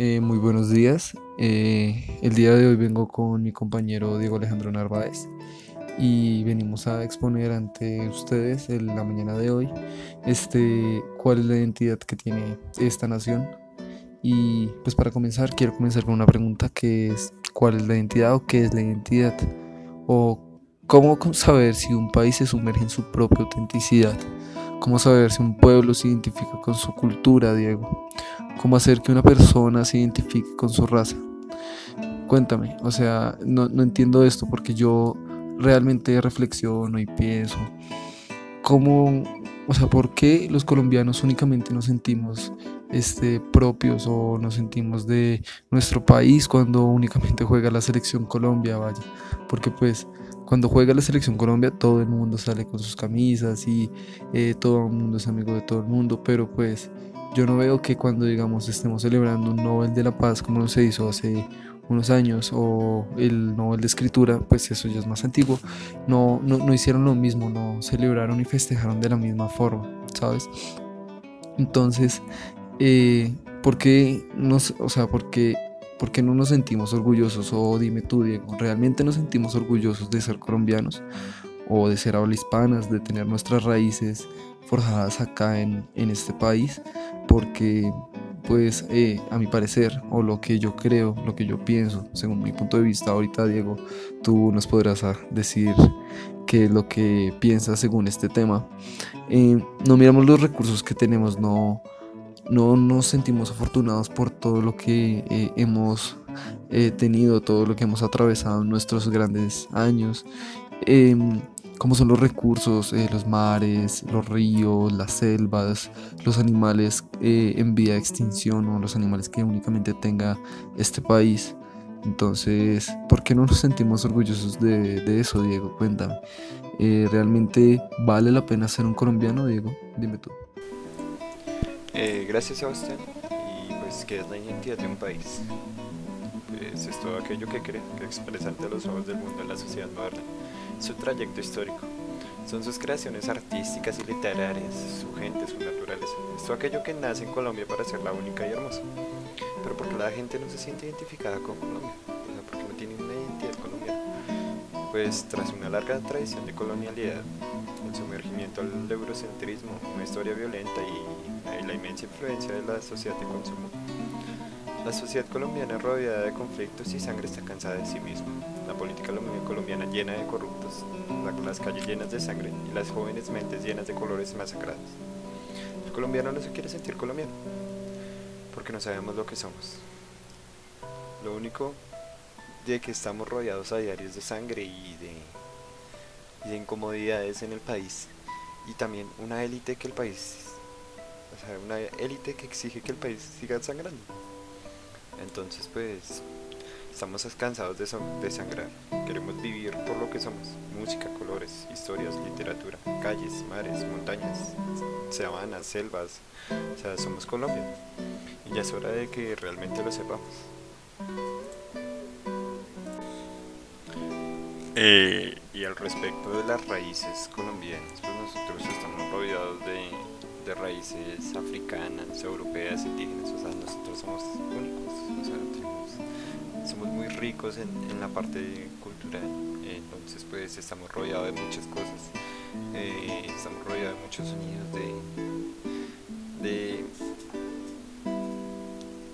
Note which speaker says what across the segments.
Speaker 1: Eh, muy buenos días. Eh, el día de hoy vengo con mi compañero Diego Alejandro Narváez y venimos a exponer ante ustedes en la mañana de hoy este, cuál es la identidad que tiene esta nación. Y pues para comenzar quiero comenzar con una pregunta que es ¿cuál es la identidad o qué es la identidad? O cómo saber si un país se sumerge en su propia autenticidad. ¿Cómo saber si un pueblo se identifica con su cultura, Diego? ¿Cómo hacer que una persona se identifique con su raza? Cuéntame, o sea, no, no entiendo esto porque yo realmente reflexiono y pienso. ¿Cómo, o sea, por qué los colombianos únicamente nos sentimos este, propios o nos sentimos de nuestro país cuando únicamente juega la selección Colombia, vaya? Porque pues cuando juega la selección Colombia todo el mundo sale con sus camisas y eh, todo el mundo es amigo de todo el mundo, pero pues yo no veo que cuando digamos estemos celebrando un Nobel de la Paz como se hizo hace unos años o el Nobel de Escritura, pues eso ya es más antiguo, no, no, no hicieron lo mismo, no celebraron y festejaron de la misma forma, ¿sabes? Entonces, eh, ¿por qué nos, o sea, por qué ¿Por qué no nos sentimos orgullosos? O dime tú, Diego, ¿realmente nos sentimos orgullosos de ser colombianos? O de ser habla hispanas, de tener nuestras raíces forjadas acá en, este país? Porque, pues, eh, a mi parecer, o lo que yo creo, lo que yo pienso, según mi punto de vista, ahorita, Diego, tú nos podrás ah, decir qué es lo que piensas según este tema. Eh, no miramos los recursos que tenemos, no no nos sentimos afortunados por todo lo que eh, hemos eh, tenido, todo lo que hemos atravesado en nuestros grandes años, como son los recursos, eh, los mares, los ríos, las selvas, los animales en vía de extinción o los animales que únicamente tenga este país. Entonces, ¿por qué no nos sentimos orgullosos de, de eso, Diego? Cuéntame. ¿Realmente vale la pena ser un colombiano, Diego? Dime tú.
Speaker 2: Eh, gracias Sebastián. Y pues, ¿qué es la identidad de un país? Pues es todo aquello que cree, que expresa ante los ojos del mundo en la sociedad moderna. Su trayecto histórico. Son sus creaciones artísticas y literarias, su gente, su naturaleza. Es todo aquello que nace en Colombia para ser la única y hermosa. Pero porque la gente no se siente identificada con Colombia, o sea, porque no tiene una identidad colombiana. Pues tras una larga tradición de colonialidad, el sumergimiento al eurocentrismo, una historia violenta y la inmensa influencia de la sociedad de consumo. La sociedad colombiana rodeada de conflictos y sangre está cansada de sí misma. La política colombiana llena de corruptos, las calles llenas de sangre y las jóvenes mentes llenas de colores masacrados. El colombiano no se quiere sentir colombiano, porque no sabemos lo que somos. Lo único de que estamos rodeados a diarios de sangre y de, y de incomodidades en el país y también una élite que el país o sea, una élite que exige que el país siga sangrando. Entonces, pues, estamos cansados de, sangrar. Queremos vivir por lo que somos. Música, colores, historias, literatura, calles, mares, montañas, sabanas, selvas. O sea, somos Colombia. Y ya es hora de que realmente lo sepamos. Eh, y al respecto de las raíces colombianas, pues nosotros estamos rodeados de de raíces africanas, europeas, indígenas, o sea, nosotros somos únicos, o sea, somos muy ricos en, en, la parte cultural, entonces pues estamos rodeados de muchas cosas, eh, estamos rodeados de muchos sonidos, de, de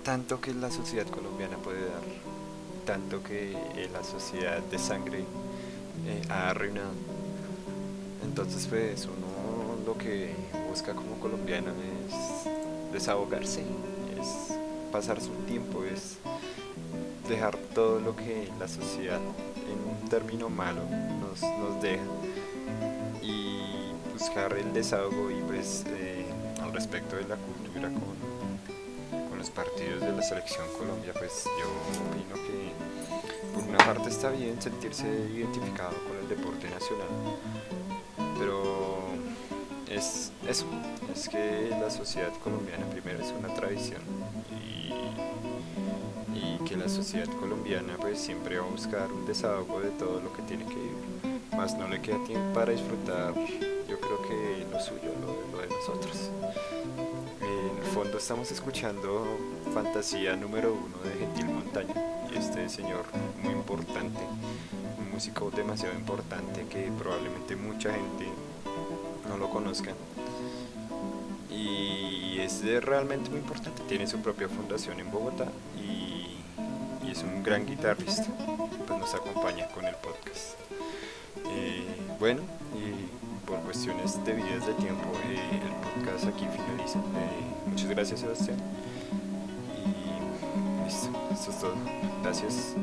Speaker 2: tanto que la sociedad colombiana puede dar, tanto que la sociedad de sangre eh, ha arruinado. Entonces pues uno lo que busca como colombiano es desahogarse, es pasar su tiempo, es dejar todo lo que la sociedad en un término malo nos, nos deja y buscar el desahogo y pues eh, al respecto de la cultura con, con los partidos de la selección Colombia pues yo opino que por una parte está bien sentirse identificado con el deporte nacional pero es eso, es que la sociedad colombiana primero es una tradición y, que la sociedad colombiana pues siempre va a buscar un desahogo de todo lo que tiene que vivir, más no le queda tiempo para disfrutar yo creo que lo suyo, lo, de nosotros. En el fondo estamos escuchando Fantasía número uno de Gentil Montaña. Y este señor muy importante, un músico demasiado importante que probablemente mucha gente no lo conozca. Y es realmente muy importante. Tiene su propia fundación en Bogotá y, y es un gran guitarrista. Pues nos acompaña con el podcast. Eh, bueno, y por cuestiones debidas de tiempo, eh, el podcast aquí finaliza. Eh, muchas gracias, Sebastián. Y listo, esto es todo. Gracias.